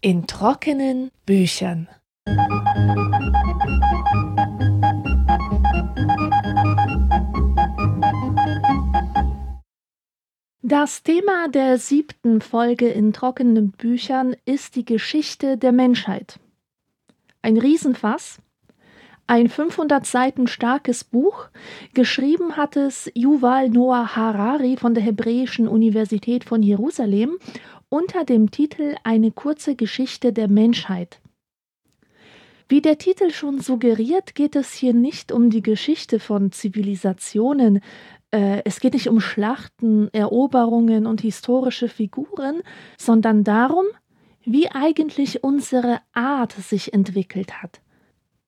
In trockenen Büchern. Das Thema der siebten Folge in trockenen Büchern ist die Geschichte der Menschheit. Ein Riesenfass, ein 500 Seiten starkes Buch, geschrieben hat es Yuval Noah Harari von der Hebräischen Universität von Jerusalem unter dem Titel Eine kurze Geschichte der Menschheit. Wie der Titel schon suggeriert, geht es hier nicht um die Geschichte von Zivilisationen, äh, es geht nicht um Schlachten, Eroberungen und historische Figuren, sondern darum, wie eigentlich unsere Art sich entwickelt hat.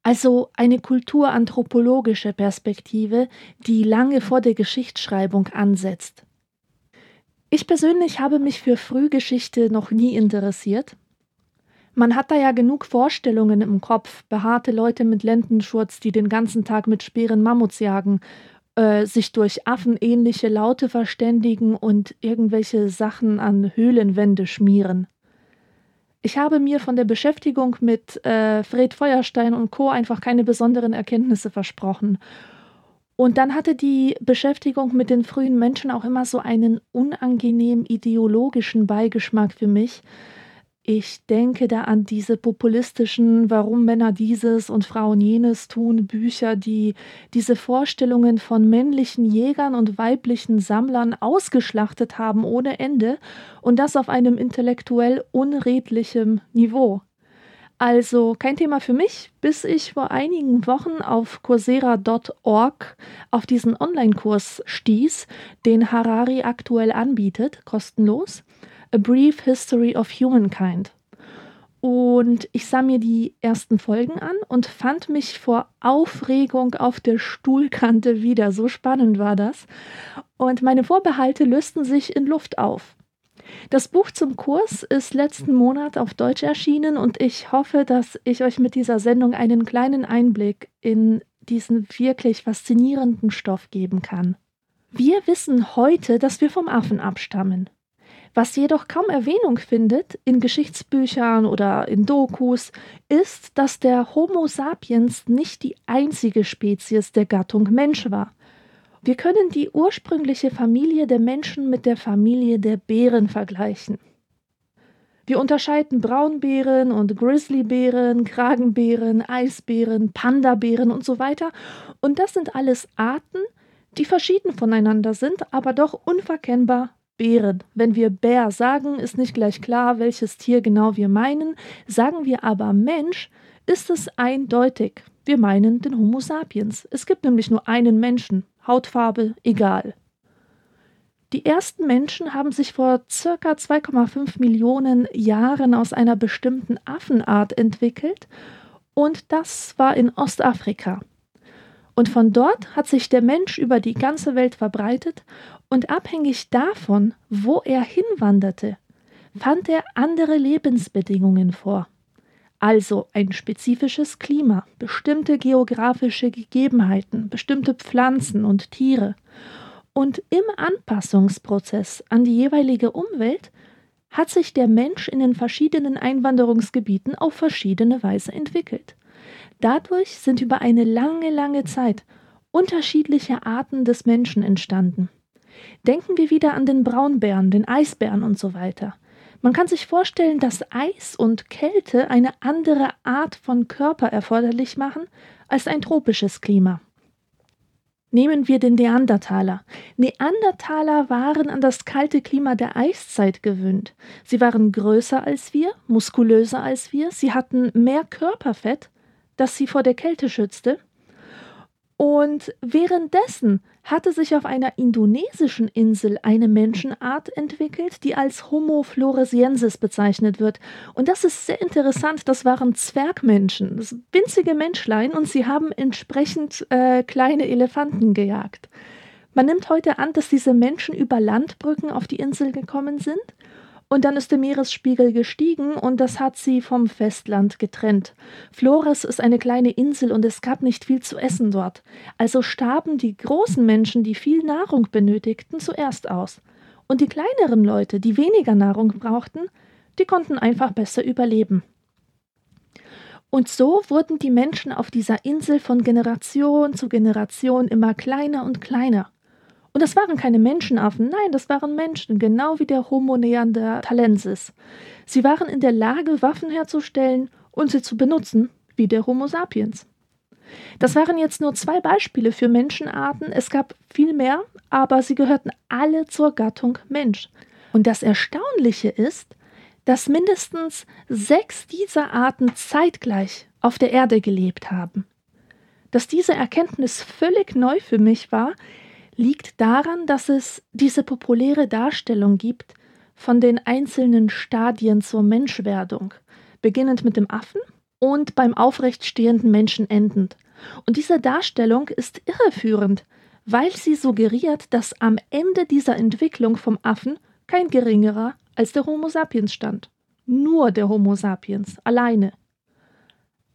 Also eine kulturanthropologische Perspektive, die lange vor der Geschichtsschreibung ansetzt. Ich persönlich habe mich für Frühgeschichte noch nie interessiert. Man hat da ja genug Vorstellungen im Kopf, behaarte Leute mit Lendenschurz, die den ganzen Tag mit Speeren Mammuts jagen äh, sich durch affenähnliche Laute verständigen und irgendwelche Sachen an Höhlenwände schmieren. Ich habe mir von der Beschäftigung mit äh, Fred Feuerstein und Co. einfach keine besonderen Erkenntnisse versprochen. Und dann hatte die Beschäftigung mit den frühen Menschen auch immer so einen unangenehm ideologischen Beigeschmack für mich, ich denke da an diese populistischen, warum Männer dieses und Frauen jenes tun, Bücher, die diese Vorstellungen von männlichen Jägern und weiblichen Sammlern ausgeschlachtet haben ohne Ende und das auf einem intellektuell unredlichem Niveau. Also kein Thema für mich, bis ich vor einigen Wochen auf coursera.org auf diesen Online-Kurs stieß, den Harari aktuell anbietet, kostenlos. A Brief History of Humankind. Und ich sah mir die ersten Folgen an und fand mich vor Aufregung auf der Stuhlkante wieder. So spannend war das. Und meine Vorbehalte lösten sich in Luft auf. Das Buch zum Kurs ist letzten Monat auf Deutsch erschienen und ich hoffe, dass ich euch mit dieser Sendung einen kleinen Einblick in diesen wirklich faszinierenden Stoff geben kann. Wir wissen heute, dass wir vom Affen abstammen. Was jedoch kaum Erwähnung findet in Geschichtsbüchern oder in Dokus, ist, dass der Homo sapiens nicht die einzige Spezies der Gattung Mensch war. Wir können die ursprüngliche Familie der Menschen mit der Familie der Bären vergleichen. Wir unterscheiden Braunbären und Grizzlybären, Kragenbären, Eisbären, Pandabären und so weiter. Und das sind alles Arten, die verschieden voneinander sind, aber doch unverkennbar Bären. Wenn wir Bär sagen, ist nicht gleich klar, welches Tier genau wir meinen. Sagen wir aber Mensch, ist es eindeutig. Wir meinen den Homo sapiens. Es gibt nämlich nur einen Menschen. Hautfarbe egal. Die ersten Menschen haben sich vor circa 2,5 Millionen Jahren aus einer bestimmten Affenart entwickelt und das war in Ostafrika. Und von dort hat sich der Mensch über die ganze Welt verbreitet und abhängig davon, wo er hinwanderte, fand er andere Lebensbedingungen vor. Also ein spezifisches Klima, bestimmte geografische Gegebenheiten, bestimmte Pflanzen und Tiere. Und im Anpassungsprozess an die jeweilige Umwelt hat sich der Mensch in den verschiedenen Einwanderungsgebieten auf verschiedene Weise entwickelt. Dadurch sind über eine lange, lange Zeit unterschiedliche Arten des Menschen entstanden. Denken wir wieder an den Braunbären, den Eisbären und so weiter. Man kann sich vorstellen, dass Eis und Kälte eine andere Art von Körper erforderlich machen als ein tropisches Klima. Nehmen wir den Neandertaler. Neandertaler waren an das kalte Klima der Eiszeit gewöhnt. Sie waren größer als wir, muskulöser als wir, sie hatten mehr Körperfett, das sie vor der Kälte schützte, und währenddessen hatte sich auf einer indonesischen Insel eine Menschenart entwickelt, die als Homo floresiensis bezeichnet wird. Und das ist sehr interessant. Das waren Zwergmenschen, das winzige Menschlein, und sie haben entsprechend äh, kleine Elefanten gejagt. Man nimmt heute an, dass diese Menschen über Landbrücken auf die Insel gekommen sind Und dann ist der Meeresspiegel gestiegen und das hat sie vom Festland getrennt. Flores ist eine kleine Insel und es gab nicht viel zu essen dort. Also starben die großen Menschen, die viel Nahrung benötigten, zuerst aus. Und die kleineren Leute, die weniger Nahrung brauchten, die konnten einfach besser überleben. Und so wurden die Menschen auf dieser Insel von Generation zu Generation immer kleiner und kleiner. Und das waren keine Menschenaffen, nein, das waren Menschen, genau wie der Homo neanderthalensis. Sie waren in der Lage, Waffen herzustellen und sie zu benutzen, wie der Homo sapiens. Das waren jetzt nur zwei Beispiele für Menschenarten, es gab viel mehr, aber sie gehörten alle zur Gattung Mensch. Und das Erstaunliche ist, dass mindestens sechs dieser Arten zeitgleich auf der Erde gelebt haben. Dass diese Erkenntnis völlig neu für mich war, liegt daran, dass es diese populäre Darstellung gibt von den einzelnen Stadien zur Menschwerdung, beginnend mit dem Affen und beim aufrecht stehenden Menschen endend. Und diese Darstellung ist irreführend, weil sie suggeriert, dass am Ende dieser Entwicklung vom Affen kein geringerer als der Homo sapiens stand. Nur der Homo sapiens, alleine.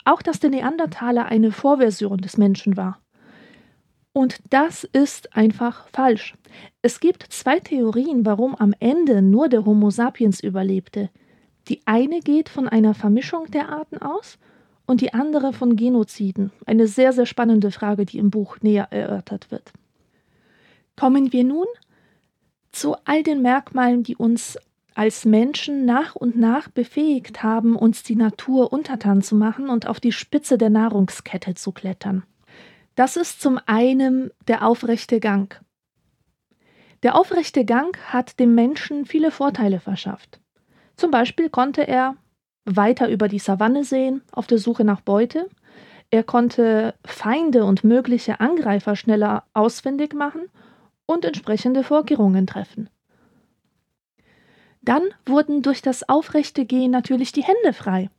Auch dass der Neandertaler eine Vorversion des Menschen war. Und das ist einfach falsch. Es gibt zwei Theorien, warum am Ende nur der Homo sapiens überlebte. Die eine geht von einer Vermischung der Arten aus und die andere von Genoziden. Eine sehr, sehr spannende Frage, die im Buch näher erörtert wird. Kommen wir nun zu all den Merkmalen, die uns als Menschen nach und nach befähigt haben, uns die Natur untertan zu machen und auf die Spitze der Nahrungskette zu klettern. Das ist zum einen der aufrechte Gang. Der aufrechte Gang hat dem Menschen viele Vorteile verschafft. Zum Beispiel konnte er weiter über die Savanne sehen, auf der Suche nach Beute. Er konnte Feinde und mögliche Angreifer schneller ausfindig machen und entsprechende Vorkehrungen treffen. Dann wurden durch das aufrechte Gehen natürlich die Hände frei.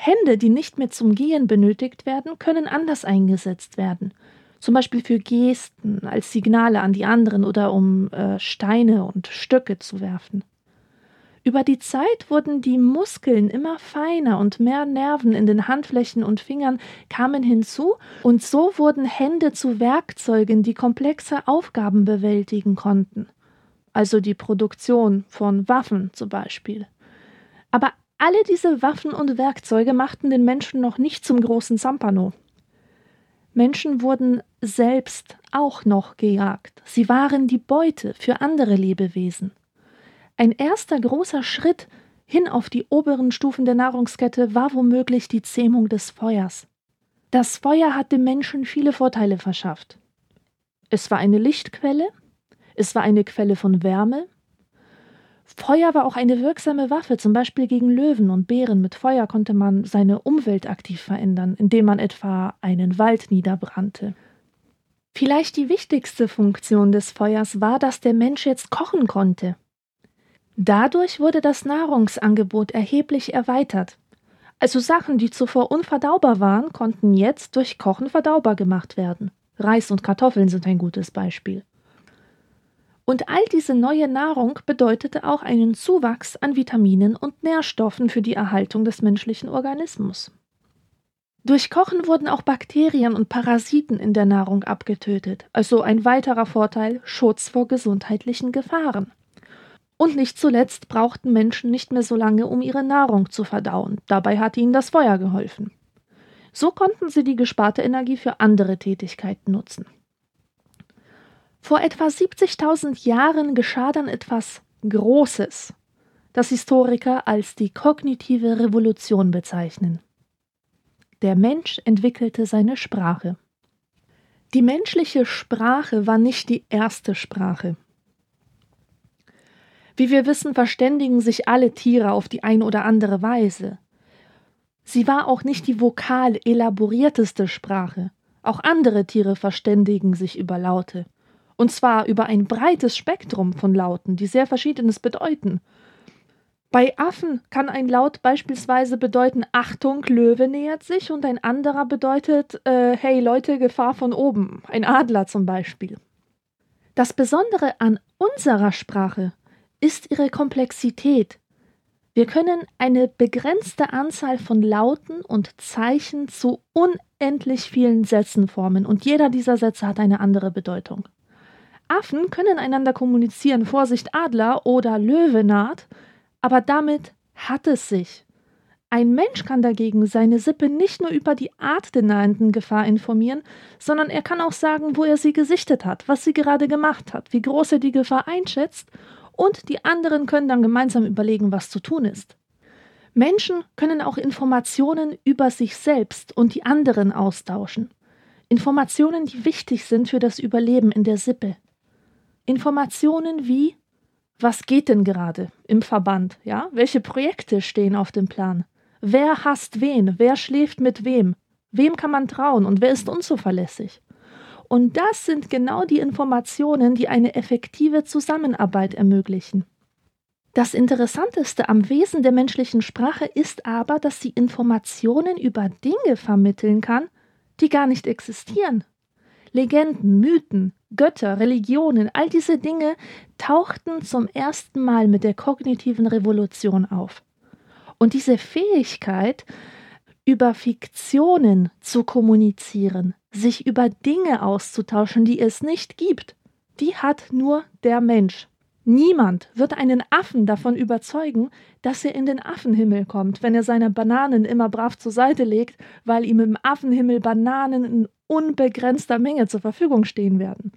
Hände, die nicht mehr zum Gehen benötigt werden, können anders eingesetzt werden. Zum Beispiel für Gesten, als Signale an die anderen oder um äh, Steine und Stöcke zu werfen. Über die Zeit wurden die Muskeln immer feiner und mehr Nerven in den Handflächen und Fingern kamen hinzu, und so wurden Hände zu Werkzeugen, die komplexe Aufgaben bewältigen konnten also die Produktion von Waffen zum Beispiel. Aber alle diese Waffen und Werkzeuge machten den Menschen noch nicht zum großen Zampano. Menschen wurden selbst auch noch gejagt. Sie waren die Beute für andere Lebewesen. Ein erster großer Schritt hin auf die oberen Stufen der Nahrungskette war womöglich die Zähmung des Feuers. Das Feuer hat dem Menschen viele Vorteile verschafft. Es war eine Lichtquelle, es war eine Quelle von Wärme. Feuer war auch eine wirksame Waffe, zum Beispiel gegen Löwen und Bären. Mit Feuer konnte man seine Umwelt aktiv verändern, indem man etwa einen Wald niederbrannte. Vielleicht die wichtigste Funktion des Feuers war, dass der Mensch jetzt kochen konnte. Dadurch wurde das Nahrungsangebot erheblich erweitert. Also Sachen, die zuvor unverdaubar waren, konnten jetzt durch Kochen verdaubar gemacht werden. Reis und Kartoffeln sind ein gutes Beispiel. Und all diese neue Nahrung bedeutete auch einen Zuwachs an Vitaminen und Nährstoffen für die Erhaltung des menschlichen Organismus. Durch Kochen wurden auch Bakterien und Parasiten in der Nahrung abgetötet, also ein weiterer Vorteil Schutz vor gesundheitlichen Gefahren. Und nicht zuletzt brauchten Menschen nicht mehr so lange, um ihre Nahrung zu verdauen, dabei hat ihnen das Feuer geholfen. So konnten sie die gesparte Energie für andere Tätigkeiten nutzen. Vor etwa 70.000 Jahren geschah dann etwas Großes, das Historiker als die kognitive Revolution bezeichnen. Der Mensch entwickelte seine Sprache. Die menschliche Sprache war nicht die erste Sprache. Wie wir wissen, verständigen sich alle Tiere auf die eine oder andere Weise. Sie war auch nicht die vokal elaborierteste Sprache. Auch andere Tiere verständigen sich über Laute. Und zwar über ein breites Spektrum von Lauten, die sehr verschiedenes bedeuten. Bei Affen kann ein Laut beispielsweise bedeuten Achtung, Löwe nähert sich und ein anderer bedeutet äh, Hey Leute, Gefahr von oben, ein Adler zum Beispiel. Das Besondere an unserer Sprache ist ihre Komplexität. Wir können eine begrenzte Anzahl von Lauten und Zeichen zu unendlich vielen Sätzen formen und jeder dieser Sätze hat eine andere Bedeutung. Affen können einander kommunizieren, Vorsicht Adler oder Löwe naht, aber damit hat es sich. Ein Mensch kann dagegen seine Sippe nicht nur über die Art der nahenden Gefahr informieren, sondern er kann auch sagen, wo er sie gesichtet hat, was sie gerade gemacht hat, wie groß er die Gefahr einschätzt, und die anderen können dann gemeinsam überlegen, was zu tun ist. Menschen können auch Informationen über sich selbst und die anderen austauschen. Informationen, die wichtig sind für das Überleben in der Sippe. Informationen wie was geht denn gerade im Verband, ja? Welche Projekte stehen auf dem Plan? Wer hasst wen? Wer schläft mit wem? Wem kann man trauen und wer ist unzuverlässig? Und das sind genau die Informationen, die eine effektive Zusammenarbeit ermöglichen. Das Interessanteste am Wesen der menschlichen Sprache ist aber, dass sie Informationen über Dinge vermitteln kann, die gar nicht existieren. Legenden, Mythen, Götter, Religionen, all diese Dinge tauchten zum ersten Mal mit der kognitiven Revolution auf. Und diese Fähigkeit, über Fiktionen zu kommunizieren, sich über Dinge auszutauschen, die es nicht gibt, die hat nur der Mensch. Niemand wird einen Affen davon überzeugen, dass er in den Affenhimmel kommt, wenn er seine Bananen immer brav zur Seite legt, weil ihm im Affenhimmel Bananen in unbegrenzter Menge zur Verfügung stehen werden.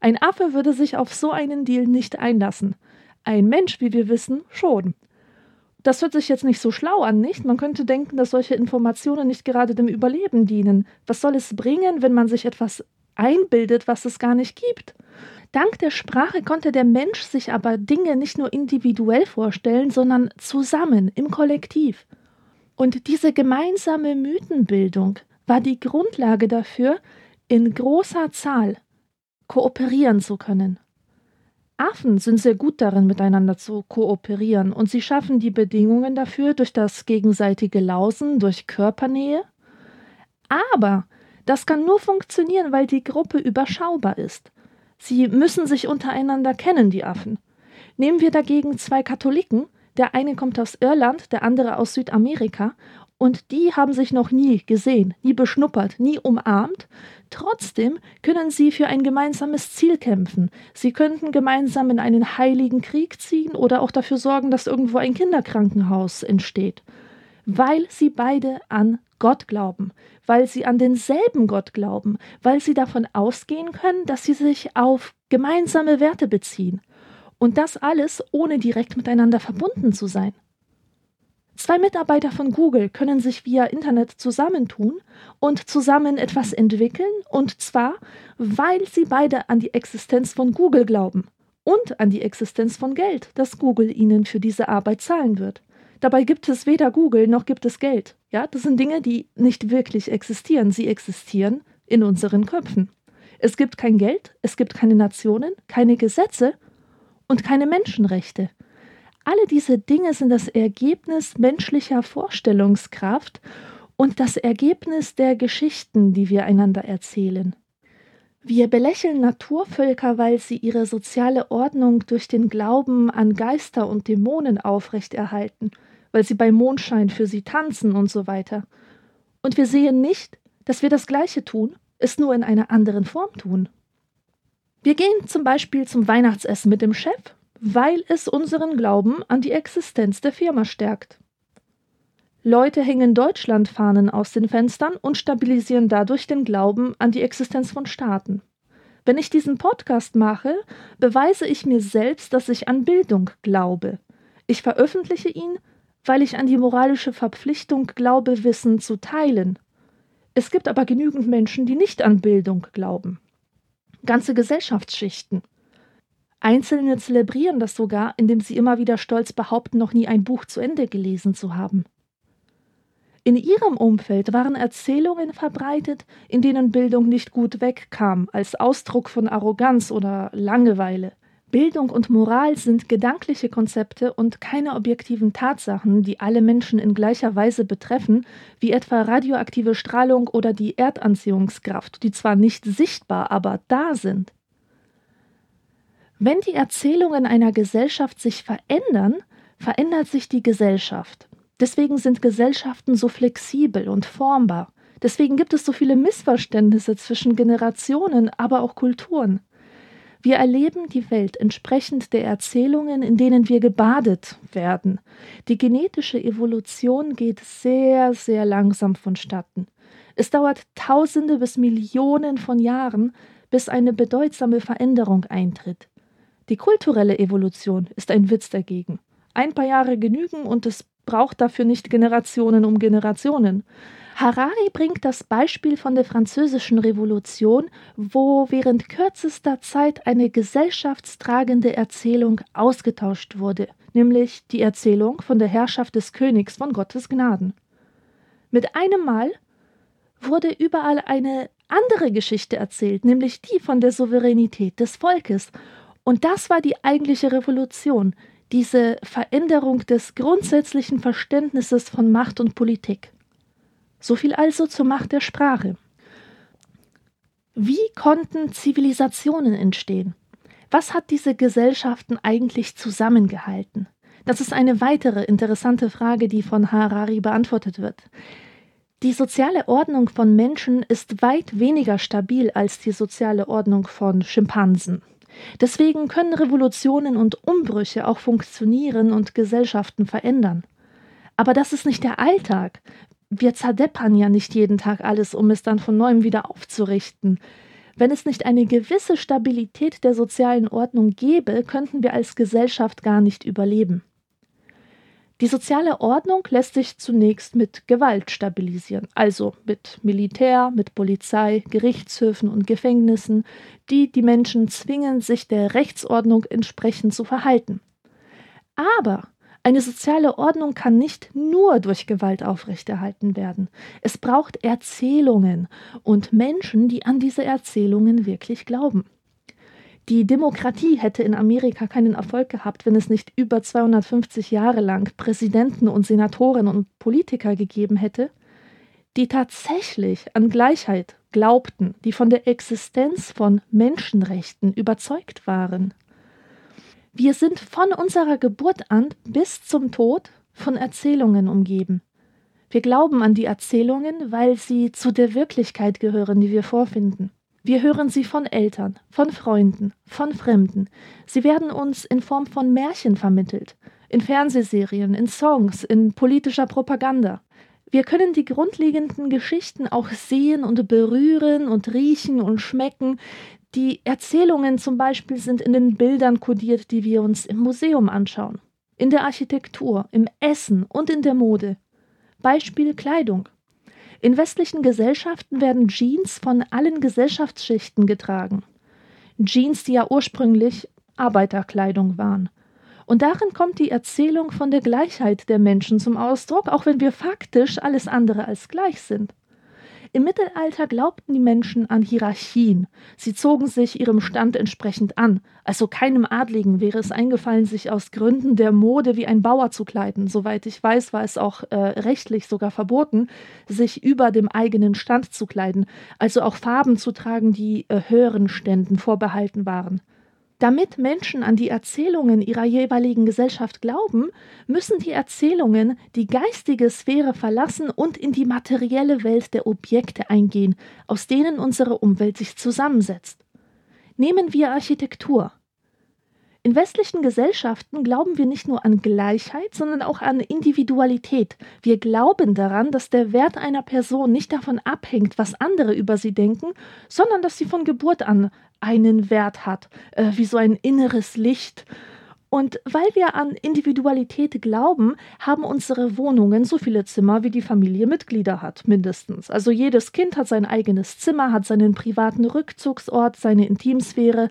Ein Affe würde sich auf so einen Deal nicht einlassen. Ein Mensch, wie wir wissen, schon. Das hört sich jetzt nicht so schlau an, nicht? Man könnte denken, dass solche Informationen nicht gerade dem Überleben dienen. Was soll es bringen, wenn man sich etwas einbildet, was es gar nicht gibt? Dank der Sprache konnte der Mensch sich aber Dinge nicht nur individuell vorstellen, sondern zusammen, im Kollektiv. Und diese gemeinsame Mythenbildung war die Grundlage dafür, in großer Zahl kooperieren zu können. Affen sind sehr gut darin, miteinander zu kooperieren, und sie schaffen die Bedingungen dafür durch das gegenseitige Lausen, durch Körpernähe. Aber das kann nur funktionieren, weil die Gruppe überschaubar ist. Sie müssen sich untereinander kennen, die Affen. Nehmen wir dagegen zwei Katholiken, der eine kommt aus Irland, der andere aus Südamerika, und die haben sich noch nie gesehen, nie beschnuppert, nie umarmt. Trotzdem können sie für ein gemeinsames Ziel kämpfen. Sie könnten gemeinsam in einen heiligen Krieg ziehen oder auch dafür sorgen, dass irgendwo ein Kinderkrankenhaus entsteht. Weil sie beide an Gott glauben, weil sie an denselben Gott glauben, weil sie davon ausgehen können, dass sie sich auf gemeinsame Werte beziehen. Und das alles ohne direkt miteinander verbunden zu sein. Zwei Mitarbeiter von Google können sich via Internet zusammentun und zusammen etwas entwickeln, und zwar, weil sie beide an die Existenz von Google glauben und an die Existenz von Geld, das Google ihnen für diese Arbeit zahlen wird. Dabei gibt es weder Google noch gibt es Geld. Ja, das sind Dinge, die nicht wirklich existieren. Sie existieren in unseren Köpfen. Es gibt kein Geld, es gibt keine Nationen, keine Gesetze und keine Menschenrechte. Alle diese Dinge sind das Ergebnis menschlicher Vorstellungskraft und das Ergebnis der Geschichten, die wir einander erzählen. Wir belächeln Naturvölker, weil sie ihre soziale Ordnung durch den Glauben an Geister und Dämonen aufrechterhalten, weil sie bei Mondschein für sie tanzen und so weiter. Und wir sehen nicht, dass wir das Gleiche tun, es nur in einer anderen Form tun. Wir gehen zum Beispiel zum Weihnachtsessen mit dem Chef weil es unseren Glauben an die Existenz der Firma stärkt. Leute hängen Deutschlandfahnen aus den Fenstern und stabilisieren dadurch den Glauben an die Existenz von Staaten. Wenn ich diesen Podcast mache, beweise ich mir selbst, dass ich an Bildung glaube. Ich veröffentliche ihn, weil ich an die moralische Verpflichtung glaube, Wissen zu teilen. Es gibt aber genügend Menschen, die nicht an Bildung glauben. Ganze Gesellschaftsschichten. Einzelne zelebrieren das sogar, indem sie immer wieder stolz behaupten, noch nie ein Buch zu Ende gelesen zu haben. In ihrem Umfeld waren Erzählungen verbreitet, in denen Bildung nicht gut wegkam, als Ausdruck von Arroganz oder Langeweile. Bildung und Moral sind gedankliche Konzepte und keine objektiven Tatsachen, die alle Menschen in gleicher Weise betreffen, wie etwa radioaktive Strahlung oder die Erdanziehungskraft, die zwar nicht sichtbar, aber da sind. Wenn die Erzählungen einer Gesellschaft sich verändern, verändert sich die Gesellschaft. Deswegen sind Gesellschaften so flexibel und formbar. Deswegen gibt es so viele Missverständnisse zwischen Generationen, aber auch Kulturen. Wir erleben die Welt entsprechend der Erzählungen, in denen wir gebadet werden. Die genetische Evolution geht sehr, sehr langsam vonstatten. Es dauert Tausende bis Millionen von Jahren, bis eine bedeutsame Veränderung eintritt. Die kulturelle Evolution ist ein Witz dagegen. Ein paar Jahre genügen und es braucht dafür nicht Generationen um Generationen. Harari bringt das Beispiel von der Französischen Revolution, wo während kürzester Zeit eine gesellschaftstragende Erzählung ausgetauscht wurde, nämlich die Erzählung von der Herrschaft des Königs von Gottes Gnaden. Mit einem Mal wurde überall eine andere Geschichte erzählt, nämlich die von der Souveränität des Volkes. Und das war die eigentliche Revolution, diese Veränderung des grundsätzlichen Verständnisses von Macht und Politik. So viel also zur Macht der Sprache. Wie konnten Zivilisationen entstehen? Was hat diese Gesellschaften eigentlich zusammengehalten? Das ist eine weitere interessante Frage, die von Harari beantwortet wird. Die soziale Ordnung von Menschen ist weit weniger stabil als die soziale Ordnung von Schimpansen. Deswegen können Revolutionen und Umbrüche auch funktionieren und Gesellschaften verändern. Aber das ist nicht der Alltag wir zerdeppern ja nicht jeden Tag alles, um es dann von neuem wieder aufzurichten. Wenn es nicht eine gewisse Stabilität der sozialen Ordnung gäbe, könnten wir als Gesellschaft gar nicht überleben. Die soziale Ordnung lässt sich zunächst mit Gewalt stabilisieren, also mit Militär, mit Polizei, Gerichtshöfen und Gefängnissen, die die Menschen zwingen, sich der Rechtsordnung entsprechend zu verhalten. Aber eine soziale Ordnung kann nicht nur durch Gewalt aufrechterhalten werden. Es braucht Erzählungen und Menschen, die an diese Erzählungen wirklich glauben. Die Demokratie hätte in Amerika keinen Erfolg gehabt, wenn es nicht über 250 Jahre lang Präsidenten und Senatoren und Politiker gegeben hätte, die tatsächlich an Gleichheit glaubten, die von der Existenz von Menschenrechten überzeugt waren. Wir sind von unserer Geburt an bis zum Tod von Erzählungen umgeben. Wir glauben an die Erzählungen, weil sie zu der Wirklichkeit gehören, die wir vorfinden. Wir hören sie von Eltern, von Freunden, von Fremden. Sie werden uns in Form von Märchen vermittelt, in Fernsehserien, in Songs, in politischer Propaganda. Wir können die grundlegenden Geschichten auch sehen und berühren und riechen und schmecken, die Erzählungen zum Beispiel sind in den Bildern kodiert, die wir uns im Museum anschauen, in der Architektur, im Essen und in der Mode. Beispiel Kleidung. In westlichen Gesellschaften werden Jeans von allen Gesellschaftsschichten getragen. Jeans, die ja ursprünglich Arbeiterkleidung waren. Und darin kommt die Erzählung von der Gleichheit der Menschen zum Ausdruck, auch wenn wir faktisch alles andere als gleich sind. Im Mittelalter glaubten die Menschen an Hierarchien. Sie zogen sich ihrem Stand entsprechend an. Also keinem Adligen wäre es eingefallen, sich aus Gründen der Mode wie ein Bauer zu kleiden. Soweit ich weiß, war es auch äh, rechtlich sogar verboten, sich über dem eigenen Stand zu kleiden. Also auch Farben zu tragen, die äh, höheren Ständen vorbehalten waren. Damit Menschen an die Erzählungen ihrer jeweiligen Gesellschaft glauben, müssen die Erzählungen die geistige Sphäre verlassen und in die materielle Welt der Objekte eingehen, aus denen unsere Umwelt sich zusammensetzt. Nehmen wir Architektur. In westlichen Gesellschaften glauben wir nicht nur an Gleichheit, sondern auch an Individualität. Wir glauben daran, dass der Wert einer Person nicht davon abhängt, was andere über sie denken, sondern dass sie von Geburt an einen Wert hat, äh, wie so ein inneres Licht. Und weil wir an Individualität glauben, haben unsere Wohnungen so viele Zimmer, wie die Familie Mitglieder hat, mindestens. Also jedes Kind hat sein eigenes Zimmer, hat seinen privaten Rückzugsort, seine Intimsphäre.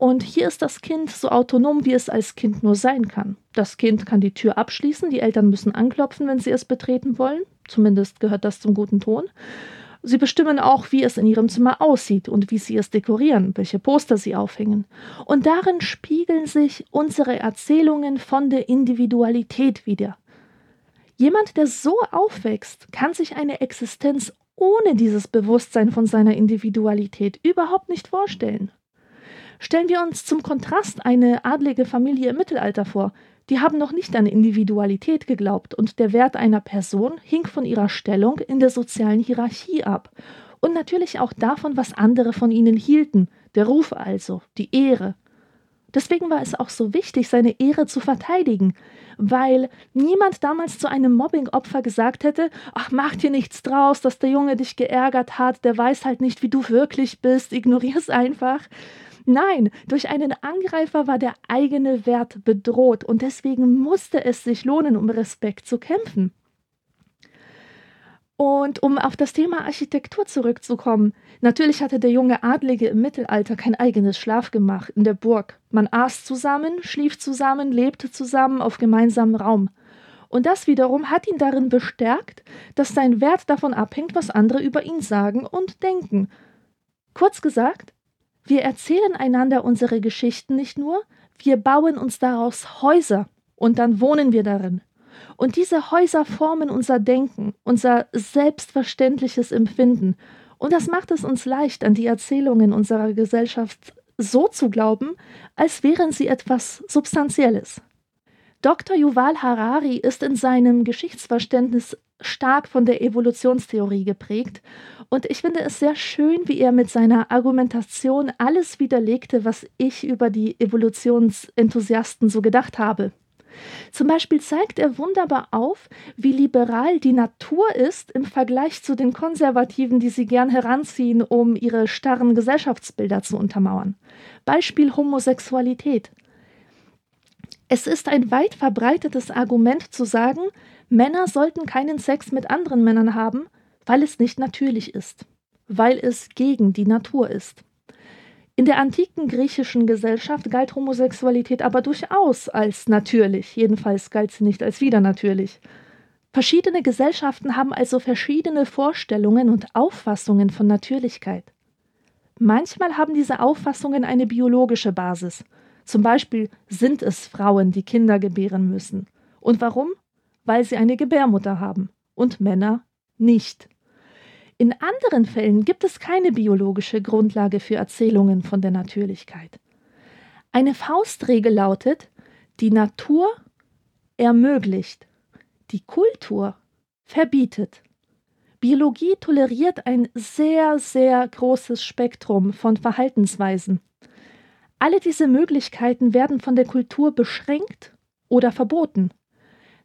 Und hier ist das Kind so autonom, wie es als Kind nur sein kann. Das Kind kann die Tür abschließen, die Eltern müssen anklopfen, wenn sie es betreten wollen. Zumindest gehört das zum guten Ton. Sie bestimmen auch, wie es in ihrem Zimmer aussieht und wie sie es dekorieren, welche Poster sie aufhängen. Und darin spiegeln sich unsere Erzählungen von der Individualität wider. Jemand, der so aufwächst, kann sich eine Existenz ohne dieses Bewusstsein von seiner Individualität überhaupt nicht vorstellen. Stellen wir uns zum Kontrast eine adlige Familie im Mittelalter vor. Die haben noch nicht an Individualität geglaubt und der Wert einer Person hing von ihrer Stellung in der sozialen Hierarchie ab und natürlich auch davon, was andere von ihnen hielten, der Ruf also, die Ehre. Deswegen war es auch so wichtig, seine Ehre zu verteidigen, weil niemand damals zu einem Mobbing-Opfer gesagt hätte, ach, mach dir nichts draus, dass der Junge dich geärgert hat, der weiß halt nicht, wie du wirklich bist, ignorier's einfach. Nein, durch einen Angreifer war der eigene Wert bedroht und deswegen musste es sich lohnen, um Respekt zu kämpfen. Und um auf das Thema Architektur zurückzukommen, natürlich hatte der junge Adlige im Mittelalter kein eigenes Schlafgemach in der Burg. Man aß zusammen, schlief zusammen, lebte zusammen auf gemeinsamem Raum. Und das wiederum hat ihn darin bestärkt, dass sein Wert davon abhängt, was andere über ihn sagen und denken. Kurz gesagt, wir erzählen einander unsere Geschichten nicht nur, wir bauen uns daraus Häuser und dann wohnen wir darin. Und diese Häuser formen unser Denken, unser selbstverständliches Empfinden. Und das macht es uns leicht, an die Erzählungen unserer Gesellschaft so zu glauben, als wären sie etwas Substanzielles. Dr. Yuval Harari ist in seinem Geschichtsverständnis stark von der Evolutionstheorie geprägt und ich finde es sehr schön, wie er mit seiner Argumentation alles widerlegte, was ich über die Evolutionsenthusiasten so gedacht habe. Zum Beispiel zeigt er wunderbar auf, wie liberal die Natur ist im Vergleich zu den Konservativen, die sie gern heranziehen, um ihre starren Gesellschaftsbilder zu untermauern. Beispiel Homosexualität. Es ist ein weit verbreitetes Argument zu sagen, Männer sollten keinen Sex mit anderen Männern haben, weil es nicht natürlich ist, weil es gegen die Natur ist. In der antiken griechischen Gesellschaft galt Homosexualität aber durchaus als natürlich, jedenfalls galt sie nicht als widernatürlich. Verschiedene Gesellschaften haben also verschiedene Vorstellungen und Auffassungen von Natürlichkeit. Manchmal haben diese Auffassungen eine biologische Basis. Zum Beispiel sind es Frauen, die Kinder gebären müssen. Und warum? Weil sie eine Gebärmutter haben und Männer nicht. In anderen Fällen gibt es keine biologische Grundlage für Erzählungen von der Natürlichkeit. Eine Faustregel lautet, die Natur ermöglicht, die Kultur verbietet. Biologie toleriert ein sehr, sehr großes Spektrum von Verhaltensweisen. Alle diese Möglichkeiten werden von der Kultur beschränkt oder verboten.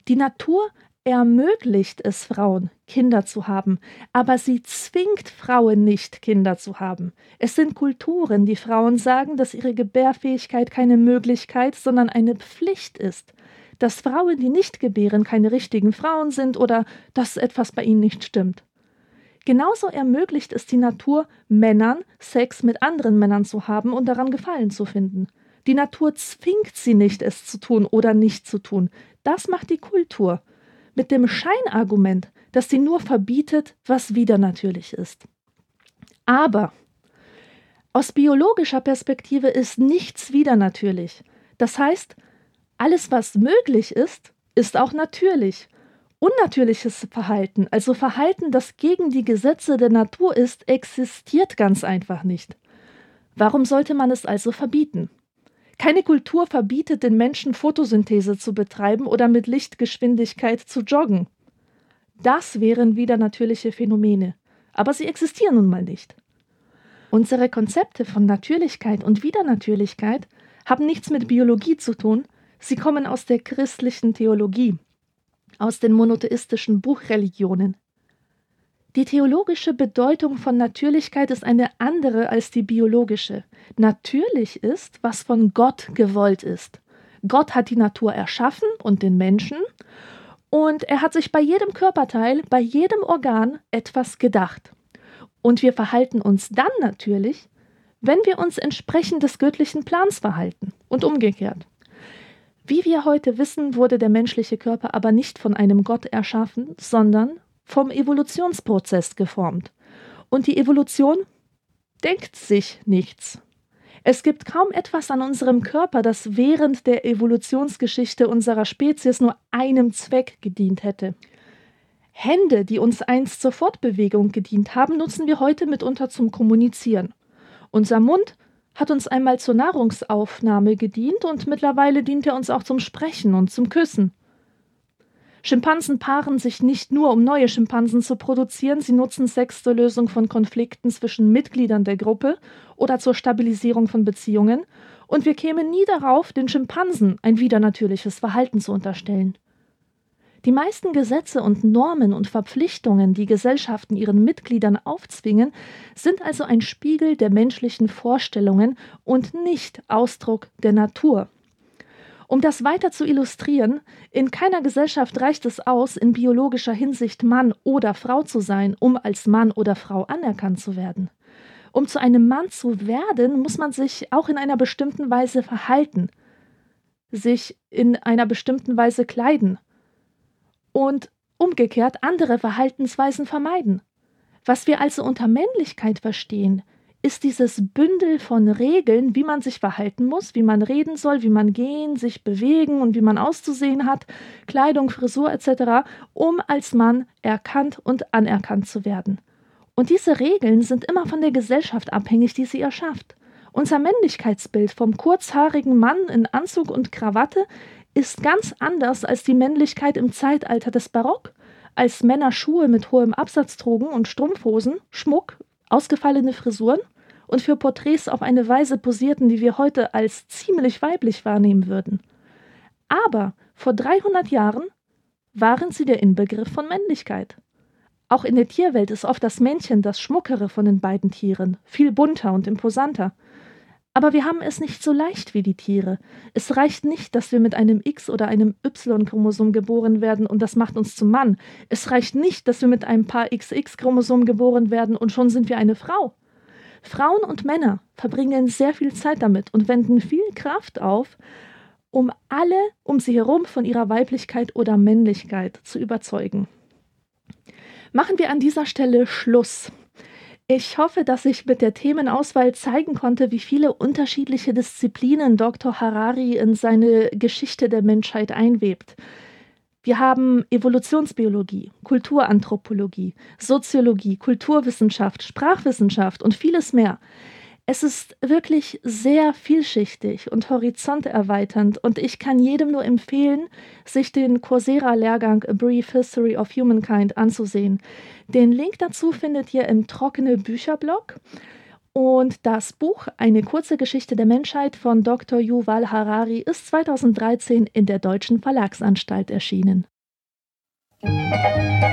Die Natur ermöglicht es Frauen, Kinder zu haben, aber sie zwingt Frauen nicht, Kinder zu haben. Es sind Kulturen, die Frauen sagen, dass ihre Gebärfähigkeit keine Möglichkeit, sondern eine Pflicht ist, dass Frauen, die nicht gebären, keine richtigen Frauen sind oder dass etwas bei ihnen nicht stimmt. Genauso ermöglicht es die Natur, Männern Sex mit anderen Männern zu haben und daran Gefallen zu finden. Die Natur zwingt sie nicht, es zu tun oder nicht zu tun. Das macht die Kultur mit dem Scheinargument, dass sie nur verbietet, was wieder natürlich ist. Aber aus biologischer Perspektive ist nichts wieder natürlich. Das heißt, alles, was möglich ist, ist auch natürlich. Unnatürliches Verhalten, also Verhalten, das gegen die Gesetze der Natur ist, existiert ganz einfach nicht. Warum sollte man es also verbieten? Keine Kultur verbietet den Menschen Photosynthese zu betreiben oder mit Lichtgeschwindigkeit zu joggen. Das wären wieder natürliche Phänomene, aber sie existieren nun mal nicht. Unsere Konzepte von Natürlichkeit und Widernatürlichkeit haben nichts mit Biologie zu tun, sie kommen aus der christlichen Theologie, aus den monotheistischen Buchreligionen. Die theologische Bedeutung von Natürlichkeit ist eine andere als die biologische. Natürlich ist, was von Gott gewollt ist. Gott hat die Natur erschaffen und den Menschen, und er hat sich bei jedem Körperteil, bei jedem Organ etwas gedacht. Und wir verhalten uns dann natürlich, wenn wir uns entsprechend des göttlichen Plans verhalten und umgekehrt. Wie wir heute wissen, wurde der menschliche Körper aber nicht von einem Gott erschaffen, sondern vom Evolutionsprozess geformt. Und die Evolution denkt sich nichts. Es gibt kaum etwas an unserem Körper, das während der Evolutionsgeschichte unserer Spezies nur einem Zweck gedient hätte. Hände, die uns einst zur Fortbewegung gedient haben, nutzen wir heute mitunter zum Kommunizieren. Unser Mund hat uns einmal zur Nahrungsaufnahme gedient und mittlerweile dient er uns auch zum Sprechen und zum Küssen. Schimpansen paaren sich nicht nur, um neue Schimpansen zu produzieren, sie nutzen Sex zur Lösung von Konflikten zwischen Mitgliedern der Gruppe oder zur Stabilisierung von Beziehungen, und wir kämen nie darauf, den Schimpansen ein widernatürliches Verhalten zu unterstellen. Die meisten Gesetze und Normen und Verpflichtungen, die Gesellschaften ihren Mitgliedern aufzwingen, sind also ein Spiegel der menschlichen Vorstellungen und nicht Ausdruck der Natur. Um das weiter zu illustrieren, in keiner Gesellschaft reicht es aus, in biologischer Hinsicht Mann oder Frau zu sein, um als Mann oder Frau anerkannt zu werden. Um zu einem Mann zu werden, muss man sich auch in einer bestimmten Weise verhalten, sich in einer bestimmten Weise kleiden und umgekehrt andere Verhaltensweisen vermeiden. Was wir also unter Männlichkeit verstehen, ist dieses Bündel von Regeln, wie man sich verhalten muss, wie man reden soll, wie man gehen, sich bewegen und wie man auszusehen hat, Kleidung, Frisur etc., um als Mann erkannt und anerkannt zu werden. Und diese Regeln sind immer von der Gesellschaft abhängig, die sie erschafft. Unser Männlichkeitsbild vom kurzhaarigen Mann in Anzug und Krawatte ist ganz anders als die Männlichkeit im Zeitalter des Barock, als Männer Schuhe mit hohem Absatz trugen und Strumpfhosen, Schmuck, ausgefallene Frisuren und für Porträts auf eine Weise posierten, die wir heute als ziemlich weiblich wahrnehmen würden. Aber vor 300 Jahren waren sie der Inbegriff von Männlichkeit. Auch in der Tierwelt ist oft das Männchen das Schmuckere von den beiden Tieren, viel bunter und imposanter. Aber wir haben es nicht so leicht wie die Tiere. Es reicht nicht, dass wir mit einem X oder einem Y-Chromosom geboren werden und das macht uns zum Mann. Es reicht nicht, dass wir mit einem paar XX-Chromosom geboren werden und schon sind wir eine Frau. Frauen und Männer verbringen sehr viel Zeit damit und wenden viel Kraft auf, um alle um sie herum von ihrer Weiblichkeit oder Männlichkeit zu überzeugen. Machen wir an dieser Stelle Schluss. Ich hoffe, dass ich mit der Themenauswahl zeigen konnte, wie viele unterschiedliche Disziplinen Dr. Harari in seine Geschichte der Menschheit einwebt. Wir haben Evolutionsbiologie, Kulturanthropologie, Soziologie, Kulturwissenschaft, Sprachwissenschaft und vieles mehr. Es ist wirklich sehr vielschichtig und horizonterweiternd und ich kann jedem nur empfehlen, sich den Coursera-Lehrgang A Brief History of Humankind anzusehen. Den Link dazu findet ihr im Trockene Bücherblog. Und das Buch Eine kurze Geschichte der Menschheit von Dr. Yuval Harari ist 2013 in der Deutschen Verlagsanstalt erschienen. Musik